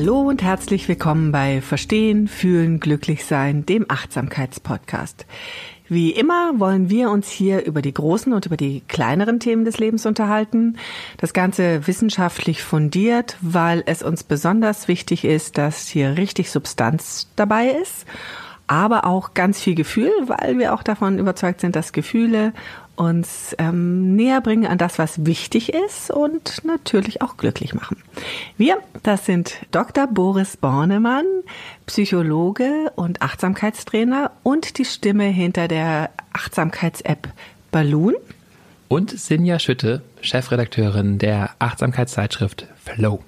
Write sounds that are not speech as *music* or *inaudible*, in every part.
Hallo und herzlich willkommen bei Verstehen, Fühlen, Glücklich Sein, dem Achtsamkeitspodcast. Wie immer wollen wir uns hier über die großen und über die kleineren Themen des Lebens unterhalten. Das Ganze wissenschaftlich fundiert, weil es uns besonders wichtig ist, dass hier richtig Substanz dabei ist aber auch ganz viel Gefühl, weil wir auch davon überzeugt sind, dass Gefühle uns ähm, näher bringen an das, was wichtig ist und natürlich auch glücklich machen. Wir, das sind Dr. Boris Bornemann, Psychologe und Achtsamkeitstrainer und die Stimme hinter der Achtsamkeits-App Balloon. Und Sinja Schütte, Chefredakteurin der Achtsamkeitszeitschrift Flow.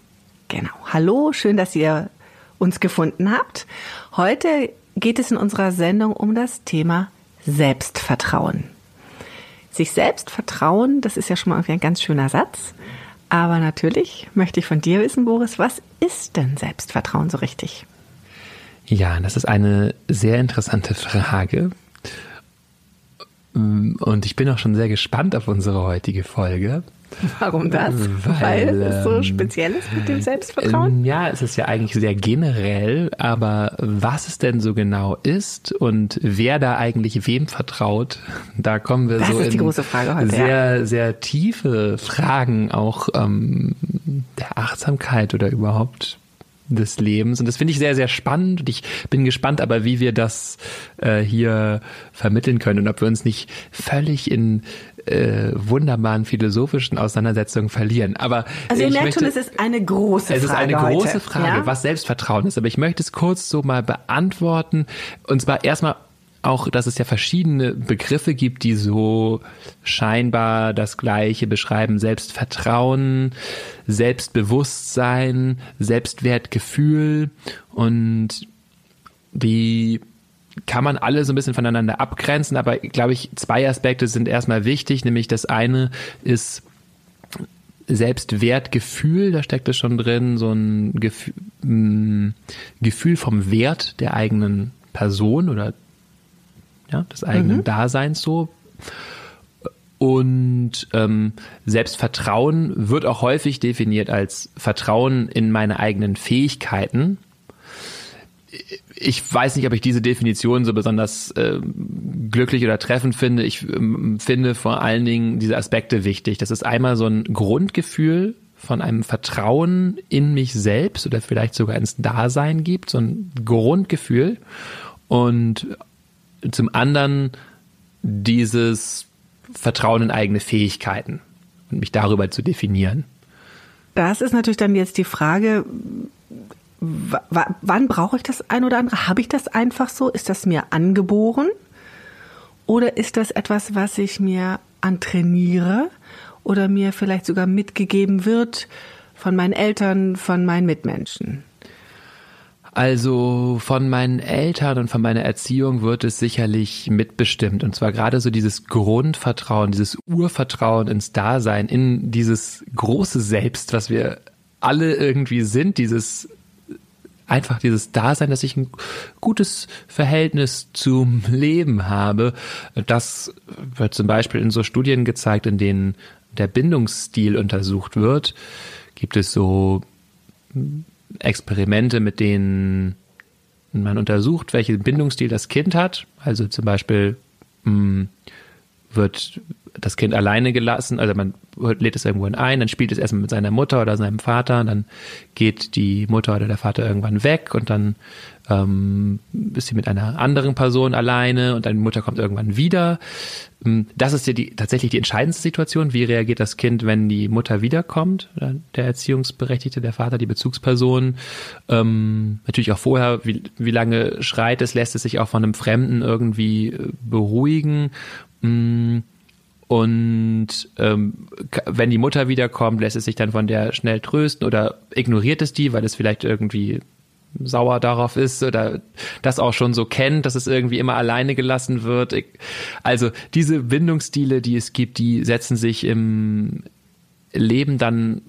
Genau. Hallo, schön, dass ihr uns gefunden habt. Heute geht es in unserer Sendung um das Thema Selbstvertrauen. Sich selbst vertrauen, das ist ja schon mal irgendwie ein ganz schöner Satz. Aber natürlich möchte ich von dir wissen, Boris, was ist denn Selbstvertrauen so richtig? Ja, das ist eine sehr interessante Frage. Und ich bin auch schon sehr gespannt auf unsere heutige Folge. Warum das? Weil, Weil es so ähm, speziell ist mit dem Selbstvertrauen? Ähm, ja, es ist ja eigentlich sehr generell, aber was es denn so genau ist und wer da eigentlich wem vertraut, da kommen wir das so in heute, sehr, ja. sehr tiefe Fragen auch ähm, der Achtsamkeit oder überhaupt des Lebens. Und das finde ich sehr, sehr spannend. Und ich bin gespannt aber, wie wir das äh, hier vermitteln können und ob wir uns nicht völlig in äh, wunderbaren philosophischen Auseinandersetzungen verlieren. Aber also ihr merkt schon, es ist eine große Frage. Es ist eine heute. große Frage, ja? was Selbstvertrauen ist. Aber ich möchte es kurz so mal beantworten. Und zwar erstmal auch, dass es ja verschiedene Begriffe gibt, die so scheinbar das Gleiche beschreiben. Selbstvertrauen, Selbstbewusstsein, Selbstwertgefühl und die kann man alle so ein bisschen voneinander abgrenzen, aber glaube ich, zwei Aspekte sind erstmal wichtig, nämlich das eine ist Selbstwertgefühl, da steckt es schon drin, so ein Gefühl, mm, Gefühl vom Wert der eigenen Person oder ja, des eigenen mhm. Daseins so. Und ähm, Selbstvertrauen wird auch häufig definiert als Vertrauen in meine eigenen Fähigkeiten. Ich weiß nicht, ob ich diese Definition so besonders äh, glücklich oder treffend finde. Ich ähm, finde vor allen Dingen diese Aspekte wichtig. Das ist einmal so ein Grundgefühl von einem Vertrauen in mich selbst oder vielleicht sogar ins Dasein gibt, so ein Grundgefühl. Und zum anderen dieses Vertrauen in eigene Fähigkeiten und mich darüber zu definieren. Das ist natürlich dann jetzt die Frage, wann brauche ich das ein oder andere? Habe ich das einfach so? Ist das mir angeboren? Oder ist das etwas, was ich mir antrainiere oder mir vielleicht sogar mitgegeben wird von meinen Eltern, von meinen Mitmenschen? Also von meinen Eltern und von meiner Erziehung wird es sicherlich mitbestimmt. Und zwar gerade so dieses Grundvertrauen, dieses Urvertrauen ins Dasein, in dieses große Selbst, was wir alle irgendwie sind, dieses einfach dieses Dasein, dass ich ein gutes Verhältnis zum Leben habe. Das wird zum Beispiel in so Studien gezeigt, in denen der Bindungsstil untersucht wird. Gibt es so Experimente, mit denen man untersucht, welchen Bindungsstil das Kind hat. Also zum Beispiel mh, hm, wird das Kind alleine gelassen, also man lädt es irgendwo ein, dann spielt es erstmal mit seiner Mutter oder seinem Vater, dann geht die Mutter oder der Vater irgendwann weg und dann ähm, ist sie mit einer anderen Person alleine und deine Mutter kommt irgendwann wieder. Ähm, das ist ja die, tatsächlich die entscheidendste Situation. Wie reagiert das Kind, wenn die Mutter wiederkommt? Der Erziehungsberechtigte, der Vater, die Bezugsperson. Ähm, natürlich auch vorher, wie, wie lange schreit es, lässt es sich auch von einem Fremden irgendwie äh, beruhigen. Mm, und ähm, wenn die Mutter wiederkommt, lässt es sich dann von der schnell trösten oder ignoriert es die, weil es vielleicht irgendwie sauer darauf ist oder das auch schon so kennt, dass es irgendwie immer alleine gelassen wird. Also diese Bindungsstile, die es gibt, die setzen sich im Leben dann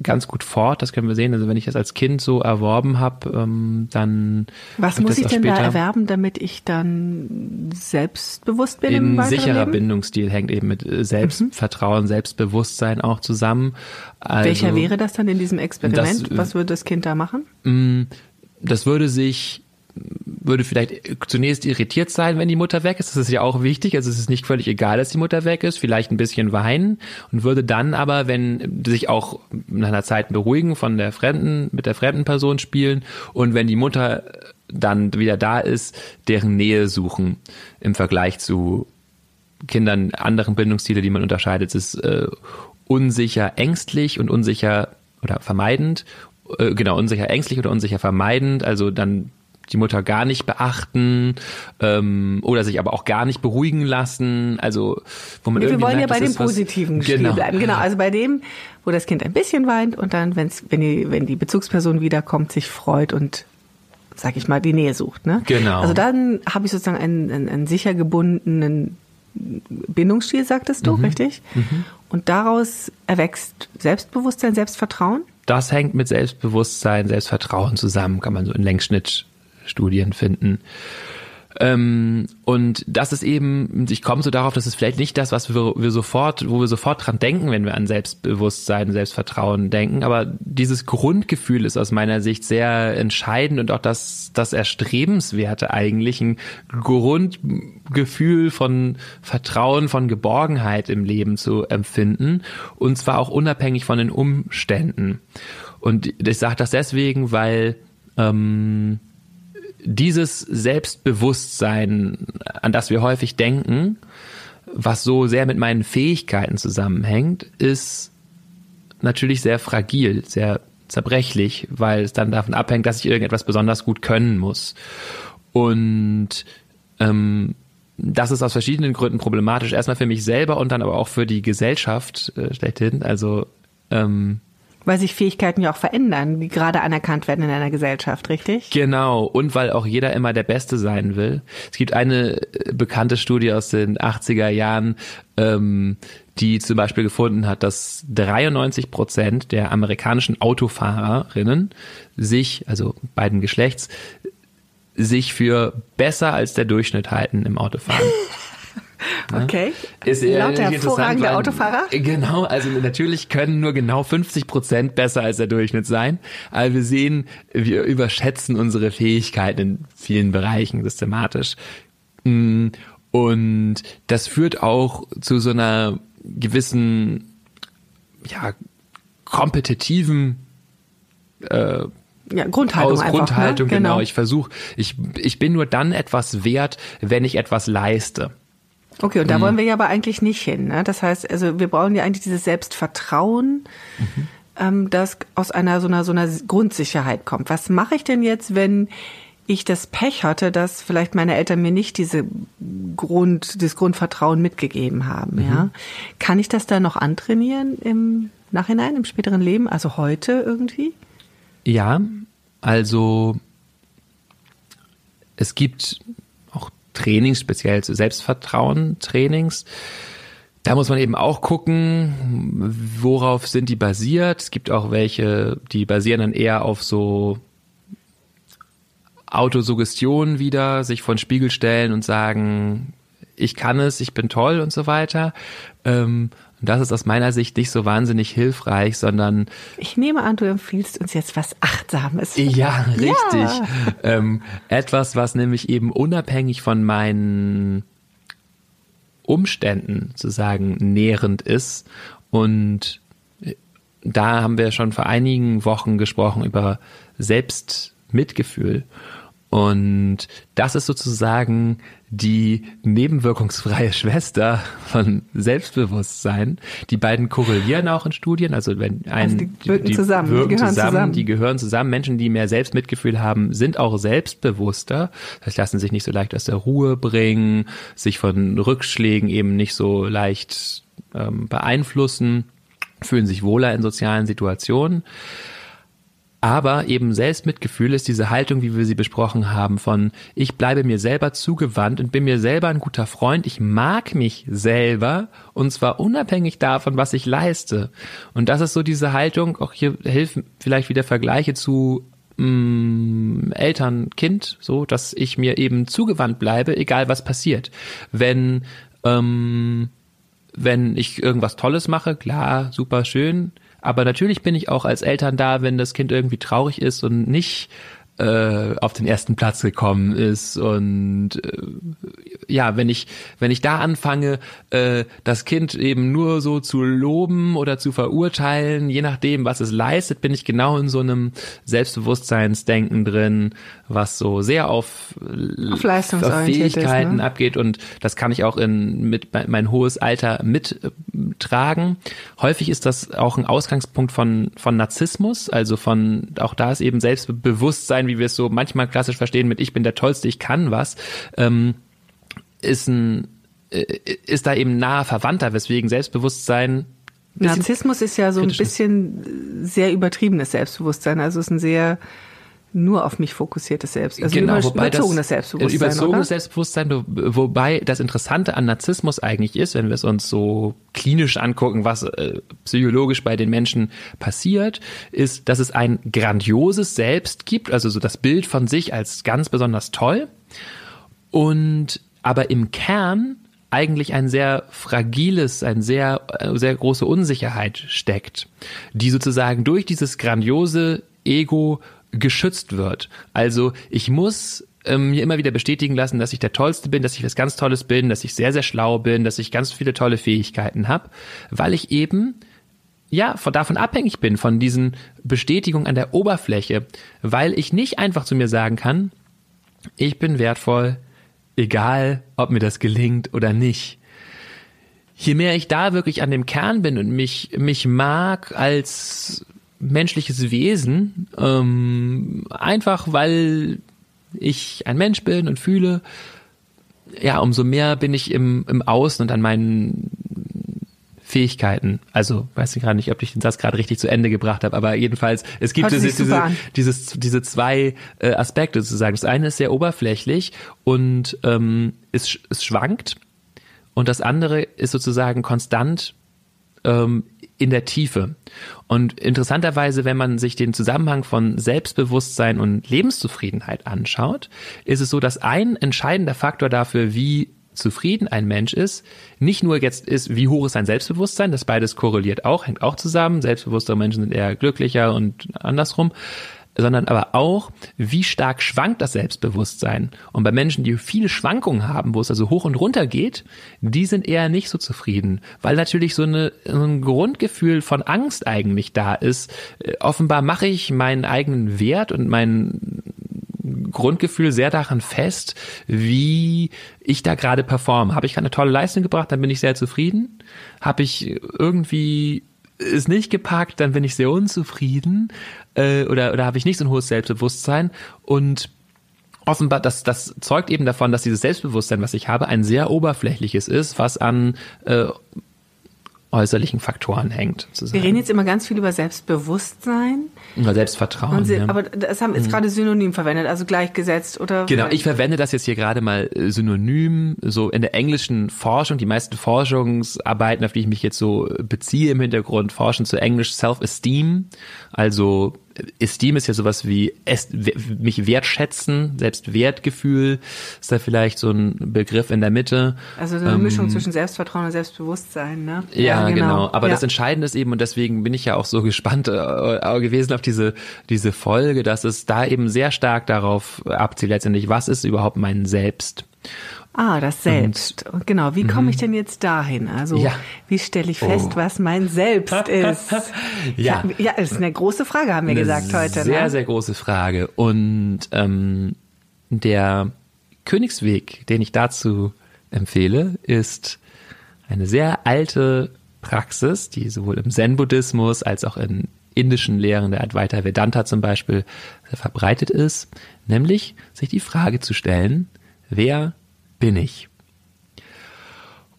ganz gut fort. Das können wir sehen. Also wenn ich das als Kind so erworben habe, ähm, dann was muss ich denn da erwerben, damit ich dann selbstbewusst bin? Ein sicherer Leben? Bindungsstil hängt eben mit äh, Selbstvertrauen, mhm. Selbstbewusstsein auch zusammen. Also, Welcher wäre das dann in diesem Experiment? Das, was würde das Kind da machen? Mm, das würde sich würde vielleicht zunächst irritiert sein, wenn die Mutter weg ist. Das ist ja auch wichtig. Also es ist nicht völlig egal, dass die Mutter weg ist. Vielleicht ein bisschen weinen und würde dann aber, wenn sich auch nach einer Zeit beruhigen, von der fremden, mit der fremden Person spielen und wenn die Mutter dann wieder da ist, deren Nähe suchen im Vergleich zu Kindern anderen Bindungsstile, die man unterscheidet. Es ist äh, unsicher, ängstlich und unsicher oder vermeidend äh, genau, unsicher ängstlich oder unsicher vermeidend, also dann die Mutter gar nicht beachten ähm, oder sich aber auch gar nicht beruhigen lassen. Also wo man nee, wir wollen merkt, ja bei dem positiven was, genau. bleiben. Genau, also bei dem, wo das Kind ein bisschen weint und dann, wenn's, wenn die wenn die Bezugsperson wiederkommt, sich freut und sag ich mal die Nähe sucht. Ne? Genau. Also dann habe ich sozusagen einen, einen, einen sicher gebundenen Bindungsstil, sagtest du, mhm. richtig? Mhm. Und daraus erwächst Selbstbewusstsein, Selbstvertrauen? Das hängt mit Selbstbewusstsein, Selbstvertrauen zusammen, kann man so in Längsschnitt Studien finden. Ähm, und das ist eben, ich komme so darauf, dass es vielleicht nicht das, was wir, wir sofort, wo wir sofort dran denken, wenn wir an Selbstbewusstsein, Selbstvertrauen denken. Aber dieses Grundgefühl ist aus meiner Sicht sehr entscheidend und auch das, das Erstrebenswerte eigentlich, ein Grundgefühl von Vertrauen, von Geborgenheit im Leben zu empfinden. Und zwar auch unabhängig von den Umständen. Und ich sage das deswegen, weil ähm, dieses Selbstbewusstsein, an das wir häufig denken, was so sehr mit meinen Fähigkeiten zusammenhängt, ist natürlich sehr fragil, sehr zerbrechlich, weil es dann davon abhängt, dass ich irgendetwas besonders gut können muss. Und ähm, das ist aus verschiedenen Gründen problematisch. Erstmal für mich selber und dann aber auch für die Gesellschaft äh, schlechthin. Also ähm, weil sich Fähigkeiten ja auch verändern, die gerade anerkannt werden in einer Gesellschaft, richtig? Genau. Und weil auch jeder immer der Beste sein will. Es gibt eine äh, bekannte Studie aus den 80er Jahren, ähm, die zum Beispiel gefunden hat, dass 93 Prozent der amerikanischen Autofahrerinnen sich, also beiden Geschlechts, sich für besser als der Durchschnitt halten im Autofahren. *laughs* Okay. Ist Laut der hervorragende Autofahrer? Genau, also natürlich können nur genau 50 Prozent besser als der Durchschnitt sein. Aber wir sehen, wir überschätzen unsere Fähigkeiten in vielen Bereichen systematisch. Mm, und das führt auch zu so einer gewissen, ja, kompetitiven äh, ja, Grundhaltung aus Grundhaltung, ne? genau. genau. Ich versuche, ich, ich bin nur dann etwas wert, wenn ich etwas leiste. Okay, und da mhm. wollen wir ja aber eigentlich nicht hin. Ne? Das heißt, also wir brauchen ja eigentlich dieses Selbstvertrauen, mhm. ähm, das aus einer so einer so einer Grundsicherheit kommt. Was mache ich denn jetzt, wenn ich das Pech hatte, dass vielleicht meine Eltern mir nicht diese Grund, das Grundvertrauen mitgegeben haben, mhm. ja? Kann ich das dann noch antrainieren im Nachhinein, im späteren Leben, also heute irgendwie? Ja, also es gibt Trainings, speziell zu Selbstvertrauen-Trainings. Da muss man eben auch gucken, worauf sind die basiert. Es gibt auch welche, die basieren dann eher auf so Autosuggestion wieder, sich vor den Spiegel stellen und sagen, ich kann es, ich bin toll und so weiter. Ähm, und das ist aus meiner Sicht nicht so wahnsinnig hilfreich, sondern. Ich nehme an, du empfiehlst uns jetzt was Achtsames. Ja, richtig. Ja. Ähm, etwas, was nämlich eben unabhängig von meinen Umständen zu sagen nährend ist. Und da haben wir schon vor einigen Wochen gesprochen über Selbstmitgefühl. Und das ist sozusagen die nebenwirkungsfreie *laughs* Schwester von Selbstbewusstsein. Die beiden korrelieren auch in Studien. Also wenn ein, also die wirken die, zusammen, wirken die gehören zusammen, zusammen, die gehören zusammen. Menschen, die mehr Selbstmitgefühl haben, sind auch selbstbewusster. Das lassen sich nicht so leicht aus der Ruhe bringen, sich von Rückschlägen eben nicht so leicht ähm, beeinflussen, fühlen sich wohler in sozialen Situationen. Aber eben Selbstmitgefühl ist diese Haltung, wie wir sie besprochen haben, von ich bleibe mir selber zugewandt und bin mir selber ein guter Freund. Ich mag mich selber und zwar unabhängig davon, was ich leiste. Und das ist so diese Haltung, auch hier helfen vielleicht wieder Vergleiche zu mh, mm, Eltern, Kind, so, dass ich mir eben zugewandt bleibe, egal was passiert. Wenn, ähm, wenn ich irgendwas Tolles mache, klar, super schön, aber natürlich bin ich auch als Eltern da, wenn das Kind irgendwie traurig ist und nicht äh, auf den ersten Platz gekommen ist und äh, ja, wenn ich wenn ich da anfange, äh, das Kind eben nur so zu loben oder zu verurteilen, je nachdem, was es leistet, bin ich genau in so einem Selbstbewusstseinsdenken drin, was so sehr auf, auf, auf Fähigkeiten ist, ne? abgeht und das kann ich auch in mit mein hohes Alter mittragen. Häufig ist das auch ein Ausgangspunkt von von Narzissmus, also von auch da ist eben Selbstbewusstsein, wie wir es so manchmal klassisch verstehen mit ich bin der tollste, ich kann was, ähm, ist ein äh, ist da eben nahe Verwandter, weswegen Selbstbewusstsein Narzissmus ist ja so ein bisschen sehr übertriebenes Selbstbewusstsein, also es ist ein sehr nur auf mich fokussiertes Selbst, also genau, über, wobei überzogenes das, Selbstbewusstsein. Überzogenes oder? Selbstbewusstsein, wobei das Interessante an Narzissmus eigentlich ist, wenn wir es uns so klinisch angucken, was äh, psychologisch bei den Menschen passiert, ist, dass es ein grandioses Selbst gibt, also so das Bild von sich als ganz besonders toll und aber im Kern eigentlich ein sehr fragiles, ein sehr, äh, sehr große Unsicherheit steckt, die sozusagen durch dieses grandiose Ego geschützt wird. Also ich muss ähm, mir immer wieder bestätigen lassen, dass ich der Tollste bin, dass ich was ganz Tolles bin, dass ich sehr, sehr schlau bin, dass ich ganz viele tolle Fähigkeiten habe, weil ich eben ja, von, davon abhängig bin, von diesen Bestätigungen an der Oberfläche, weil ich nicht einfach zu mir sagen kann, ich bin wertvoll, egal ob mir das gelingt oder nicht. Je mehr ich da wirklich an dem Kern bin und mich, mich mag als menschliches Wesen, ähm, einfach weil ich ein Mensch bin und fühle, ja, umso mehr bin ich im, im Außen und an meinen Fähigkeiten. Also weiß ich gerade nicht, ob ich den Satz gerade richtig zu Ende gebracht habe, aber jedenfalls, es gibt diese, diese, dieses, diese zwei äh, Aspekte sozusagen. Das eine ist sehr oberflächlich und ähm, es, es schwankt und das andere ist sozusagen konstant ähm, in der Tiefe. Und interessanterweise, wenn man sich den Zusammenhang von Selbstbewusstsein und Lebenszufriedenheit anschaut, ist es so, dass ein entscheidender Faktor dafür, wie zufrieden ein Mensch ist, nicht nur jetzt ist, wie hoch ist sein Selbstbewusstsein, das beides korreliert auch, hängt auch zusammen. Selbstbewusstere Menschen sind eher glücklicher und andersrum sondern aber auch, wie stark schwankt das Selbstbewusstsein. Und bei Menschen, die viele Schwankungen haben, wo es also hoch und runter geht, die sind eher nicht so zufrieden, weil natürlich so, eine, so ein Grundgefühl von Angst eigentlich da ist. Äh, offenbar mache ich meinen eigenen Wert und mein Grundgefühl sehr daran fest, wie ich da gerade performe. Habe ich eine tolle Leistung gebracht, dann bin ich sehr zufrieden. Habe ich irgendwie ist nicht gepackt, dann bin ich sehr unzufrieden äh, oder, oder habe ich nicht so ein hohes Selbstbewusstsein. Und offenbar, das, das zeugt eben davon, dass dieses Selbstbewusstsein, was ich habe, ein sehr oberflächliches ist, was an äh, äußerlichen Faktoren hängt. Sozusagen. Wir reden jetzt immer ganz viel über Selbstbewusstsein. Über Selbstvertrauen. Sie, ja. Aber das haben jetzt mhm. gerade synonym verwendet, also gleichgesetzt oder? Genau, ich verwende das jetzt hier gerade mal äh, synonym, so in der englischen Forschung. Die meisten Forschungsarbeiten, auf die ich mich jetzt so beziehe im Hintergrund, forschen zu Englisch Self-Esteem, also Esteem ist ja sowas wie es, mich wertschätzen, selbst Wertgefühl ist da vielleicht so ein Begriff in der Mitte. Also eine ähm, Mischung zwischen Selbstvertrauen und Selbstbewusstsein, ne? Ja, ja genau. genau. Aber ja. das Entscheidende ist eben, und deswegen bin ich ja auch so gespannt äh, gewesen auf diese, diese Folge, dass es da eben sehr stark darauf abzielt letztendlich, was ist überhaupt mein Selbst? Ah, das Selbst. Und, genau. Wie komme ich mhm. denn jetzt dahin? Also, ja. wie stelle ich fest, oh. was mein Selbst *laughs* ist? ja. Ja, das ist eine große Frage, haben wir eine gesagt heute. Sehr, ne? sehr große Frage. Und ähm, der Königsweg, den ich dazu empfehle, ist eine sehr alte Praxis, die sowohl im Zen-Buddhismus als auch in indischen Lehren der Advaita Vedanta zum Beispiel sehr verbreitet ist, nämlich sich die Frage zu stellen, wer bin ich?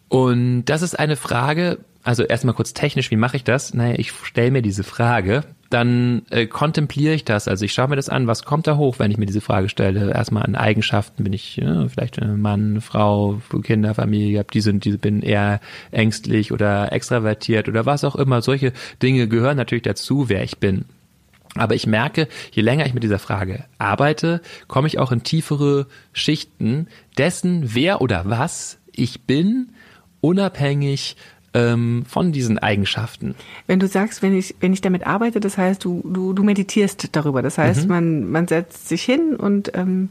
Und das ist eine Frage, also erstmal kurz technisch, wie mache ich das? Naja, ich stelle mir diese Frage, dann äh, kontempliere ich das. Also ich schaue mir das an, was kommt da hoch, wenn ich mir diese Frage stelle. Erstmal an Eigenschaften bin ich ja, vielleicht ein Mann, Frau, Kinder, Familie, die sind, die bin eher ängstlich oder extravertiert oder was auch immer. Solche Dinge gehören natürlich dazu, wer ich bin. Aber ich merke, je länger ich mit dieser Frage arbeite, komme ich auch in tiefere Schichten dessen, wer oder was ich bin, unabhängig ähm, von diesen Eigenschaften. Wenn du sagst, wenn ich, wenn ich damit arbeite, das heißt, du, du, du meditierst darüber. Das heißt, mhm. man, man setzt sich hin und ähm,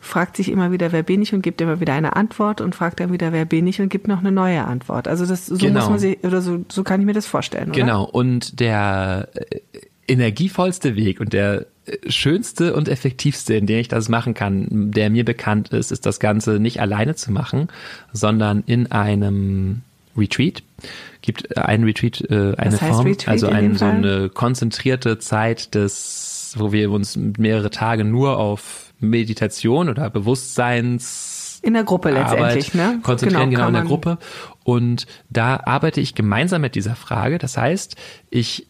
fragt sich immer wieder, wer bin ich und gibt immer wieder eine Antwort und fragt dann wieder, wer bin ich und gibt noch eine neue Antwort. Also das so genau. muss man sich oder so, so kann ich mir das vorstellen. Oder? Genau. Und der äh, energievollste Weg und der äh, schönste und effektivste, in dem ich das machen kann, der mir bekannt ist, ist das Ganze nicht alleine zu machen, sondern in einem Retreat. Gibt ein Retreat, äh, eine Form, Retreat also ein, so eine konzentrierte Zeit des, wo wir uns mehrere Tage nur auf Meditation oder Bewusstseins in der Gruppe letztendlich, Arbeit ne? Konzentrieren genau, genau in der Gruppe. Und da arbeite ich gemeinsam mit dieser Frage. Das heißt, ich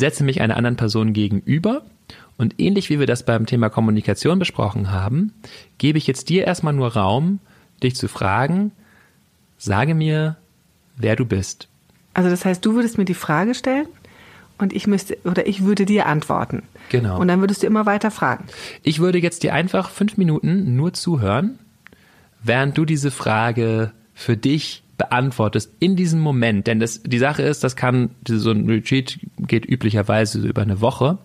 setze mich einer anderen Person gegenüber und ähnlich wie wir das beim Thema Kommunikation besprochen haben, gebe ich jetzt dir erstmal nur Raum, dich zu fragen, sage mir, wer du bist. Also das heißt, du würdest mir die Frage stellen und ich müsste oder ich würde dir antworten. Genau. Und dann würdest du immer weiter fragen. Ich würde jetzt dir einfach fünf Minuten nur zuhören, während du diese Frage für dich beantwortest in diesem Moment. Denn das, die Sache ist, das kann, so ein Retreat geht üblicherweise über eine Woche.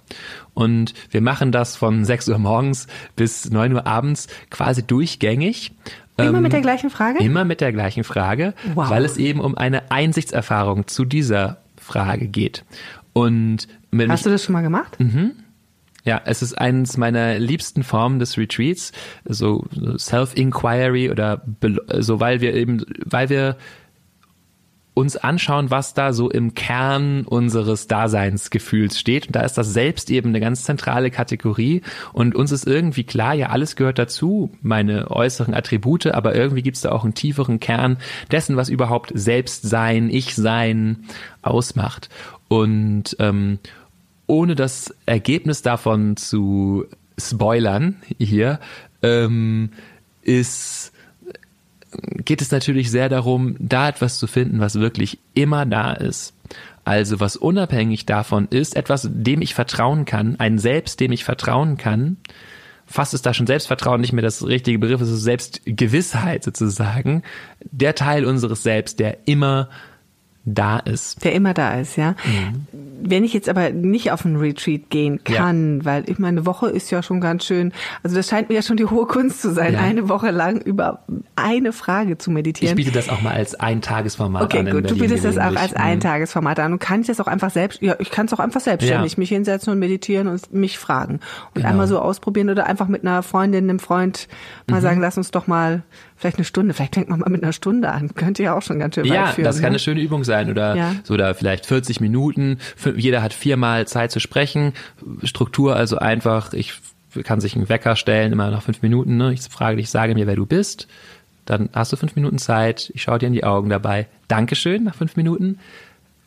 Und wir machen das von 6 Uhr morgens bis 9 Uhr abends quasi durchgängig. Immer ähm, mit der gleichen Frage? Immer mit der gleichen Frage, wow. weil es eben um eine Einsichtserfahrung zu dieser Frage geht. Und Hast du das schon mal gemacht? Mhm. Ja, es ist eines meiner liebsten Formen des Retreats, so Self-Inquiry oder so, weil wir eben, weil wir uns anschauen, was da so im Kern unseres Daseinsgefühls steht. Und da ist das Selbst eben eine ganz zentrale Kategorie. Und uns ist irgendwie klar, ja, alles gehört dazu, meine äußeren Attribute, aber irgendwie gibt es da auch einen tieferen Kern dessen, was überhaupt Selbstsein, Ich-Sein ausmacht. Und ähm, ohne das Ergebnis davon zu spoilern hier, ähm, ist geht es natürlich sehr darum, da etwas zu finden, was wirklich immer da ist. Also was unabhängig davon ist, etwas, dem ich vertrauen kann, ein Selbst, dem ich vertrauen kann. Fast ist da schon Selbstvertrauen nicht mehr das richtige Begriff, es ist Selbstgewissheit sozusagen. Der Teil unseres Selbst, der immer da ist. Der immer da ist, ja. Mhm. Wenn ich jetzt aber nicht auf einen Retreat gehen kann, ja. weil ich meine, eine Woche ist ja schon ganz schön, also das scheint mir ja schon die hohe Kunst zu sein, ja. eine Woche lang über eine Frage zu meditieren. Ich biete das auch mal als Eintagesformat okay, an. Okay, gut, du bietest das auch als mhm. Eintagesformat an und kann ich das auch einfach selbst, ja, ich kann es auch einfach selbstständig ja. mich hinsetzen und meditieren und mich fragen und genau. einmal so ausprobieren oder einfach mit einer Freundin, einem Freund mal mhm. sagen, lass uns doch mal vielleicht eine Stunde, vielleicht fängt man mal mit einer Stunde an, könnte ja auch schon ganz schön ja, weit führen. Ja, das kann ne? eine schöne Übung sein oder ja. so da vielleicht 40 Minuten. Jeder hat viermal Zeit zu sprechen. Struktur also einfach, ich kann sich einen Wecker stellen, immer nach fünf Minuten. Ne? Ich frage dich, sage mir, wer du bist. Dann hast du fünf Minuten Zeit. Ich schaue dir in die Augen dabei. Dankeschön nach fünf Minuten.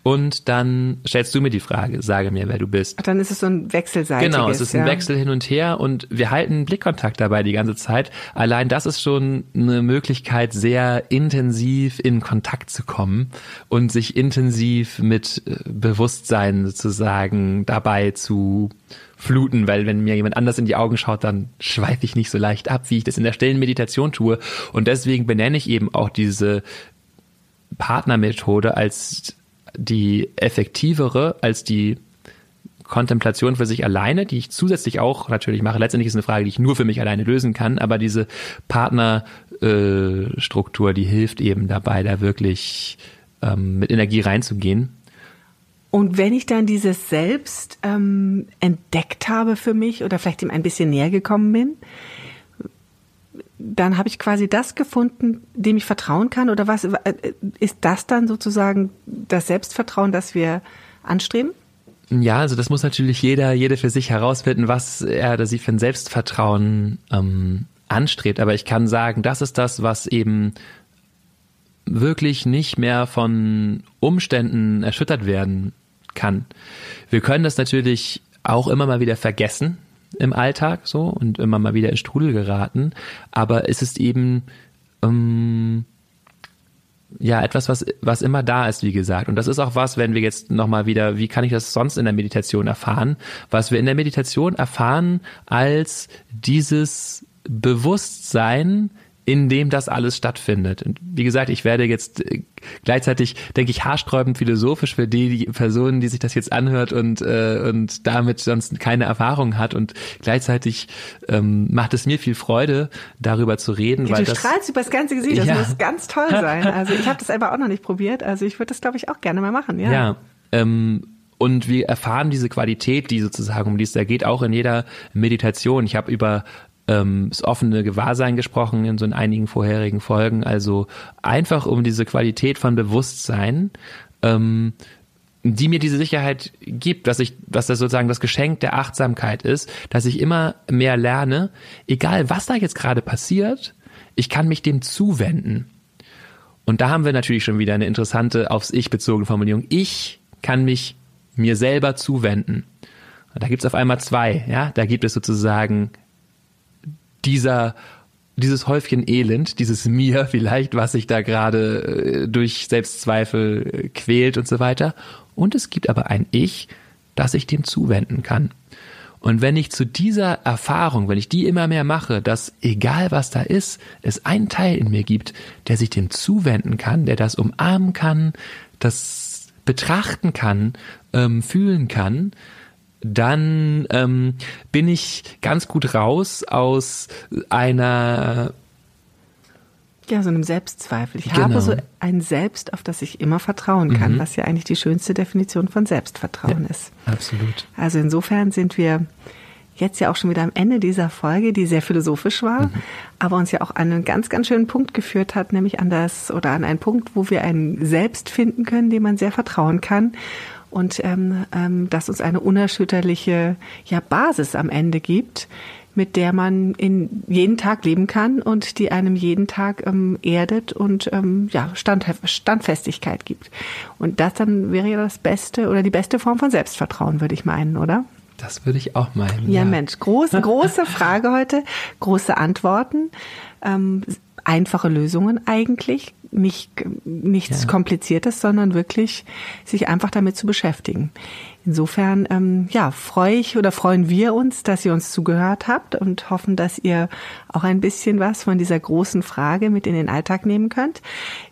Und dann stellst du mir die Frage, sage mir, wer du bist. Dann ist es so ein wechselseitiges. Genau, es ist ein ja. Wechsel hin und her und wir halten Blickkontakt dabei die ganze Zeit. Allein das ist schon eine Möglichkeit, sehr intensiv in Kontakt zu kommen und sich intensiv mit äh, Bewusstsein sozusagen dabei zu fluten, weil wenn mir jemand anders in die Augen schaut, dann schweife ich nicht so leicht ab, wie ich das in der stillen Meditation tue. Und deswegen benenne ich eben auch diese Partnermethode als die effektivere als die Kontemplation für sich alleine, die ich zusätzlich auch natürlich mache. Letztendlich ist eine Frage, die ich nur für mich alleine lösen kann, aber diese Partnerstruktur, äh, die hilft eben dabei, da wirklich ähm, mit Energie reinzugehen. Und wenn ich dann dieses Selbst ähm, entdeckt habe für mich oder vielleicht ihm ein bisschen näher gekommen bin, dann habe ich quasi das gefunden, dem ich vertrauen kann? Oder was äh, ist das dann sozusagen das Selbstvertrauen, das wir anstreben? Ja, also das muss natürlich jeder, jede für sich herausfinden, was er oder sie für ein Selbstvertrauen ähm, anstrebt. Aber ich kann sagen, das ist das, was eben wirklich nicht mehr von Umständen erschüttert werden kann. Wir können das natürlich auch immer mal wieder vergessen im Alltag so und immer mal wieder in Strudel geraten, aber es ist eben ähm, ja etwas, was was immer da ist, wie gesagt. Und das ist auch was, wenn wir jetzt noch mal wieder, wie kann ich das sonst in der Meditation erfahren? Was wir in der Meditation erfahren als dieses Bewusstsein in dem das alles stattfindet. Und wie gesagt, ich werde jetzt äh, gleichzeitig, denke ich, haarsträubend philosophisch für die, die Personen, die sich das jetzt anhört und, äh, und damit sonst keine Erfahrung hat. Und gleichzeitig ähm, macht es mir viel Freude, darüber zu reden. Ja, weil du das, strahlst übers ganze Gesicht, das Ja. muss ganz toll sein. *laughs* Also ich habe das selber auch noch nicht probiert. Also ich würde das, glaube ich, auch gerne mal machen. Ja. Ja. Ähm, und wir erfahren diese Qualität, die sozusagen, um die es da geht, auch in jeder Meditation. Ich habe über ähm, das offene Gewahrsein gesprochen in so in einigen vorherigen Folgen. Also einfach um diese Qualität von Bewusstsein, ähm, die mir diese Sicherheit gibt, dass ich, dass das sozusagen das Geschenk der Achtsamkeit ist, dass ich immer mehr lerne, egal was da jetzt gerade passiert, ich kann mich dem zuwenden. Und da haben wir natürlich schon wieder eine interessante aufs Ich bezogene Formulierung. Ich kann mich mir selber zuwenden. Und da gibt es auf einmal zwei, ja. Da gibt es sozusagen dieser dieses Häufchen Elend, dieses Mir vielleicht, was sich da gerade äh, durch Selbstzweifel äh, quält und so weiter. Und es gibt aber ein Ich, das ich dem zuwenden kann. Und wenn ich zu dieser Erfahrung, wenn ich die immer mehr mache, dass egal was da ist, es einen Teil in mir gibt, der sich dem zuwenden kann, der das umarmen kann, das betrachten kann, ähm, fühlen kann, dann ähm, bin ich ganz gut raus aus einer Ja, so einem Selbstzweifel. Ich Genau. habe so ein Selbst, auf das ich immer vertrauen kann, Mhm. was ja eigentlich die schönste Definition von Selbstvertrauen ist. absolut Also insofern sind wir jetzt ja auch schon wieder am Ende dieser Folge, die sehr philosophisch war, Mhm. aber uns ja auch an einen ganz, ganz schönen Punkt geführt hat, nämlich an das oder an einen Punkt, wo wir ein Selbst finden können, dem man sehr vertrauen kann und ähm, ähm, das uns eine unerschütterliche ja, Basis am Ende gibt, mit der man in jeden Tag leben kann und die einem jeden Tag ähm, erdet und ähm, ja Stand, Standfestigkeit gibt. Und das dann wäre ja das beste oder die beste Form von Selbstvertrauen, würde ich meinen, oder? das würde ich auch meinen. Ja, Mensch, große, große *laughs* Frage heute, große Antworten, ähm, einfache Lösungen eigentlich, nicht nichts Ja. Kompliziertes, sondern wirklich sich einfach damit zu beschäftigen. Insofern, ähm, ja, freue ich oder freuen wir uns, dass ihr uns zugehört habt und hoffen, dass ihr auch ein bisschen was von dieser großen Frage mit in den Alltag nehmen könnt.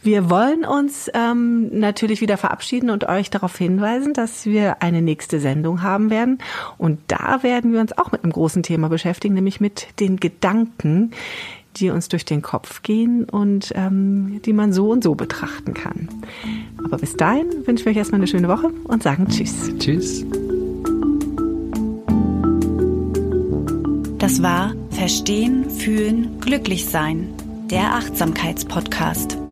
Wir wollen uns ähm, natürlich wieder verabschieden und euch darauf hinweisen, dass wir eine nächste Sendung haben werden. Und da werden wir uns auch mit einem großen Thema beschäftigen, nämlich mit den Gedanken, die uns durch den Kopf gehen und ähm, die man so und so betrachten kann. Aber bis dahin wünschen wir euch erstmal eine schöne Woche und sagen Tschüss. Tschüss. Das war Verstehen, Fühlen, Glücklich sein, der Achtsamkeitspodcast.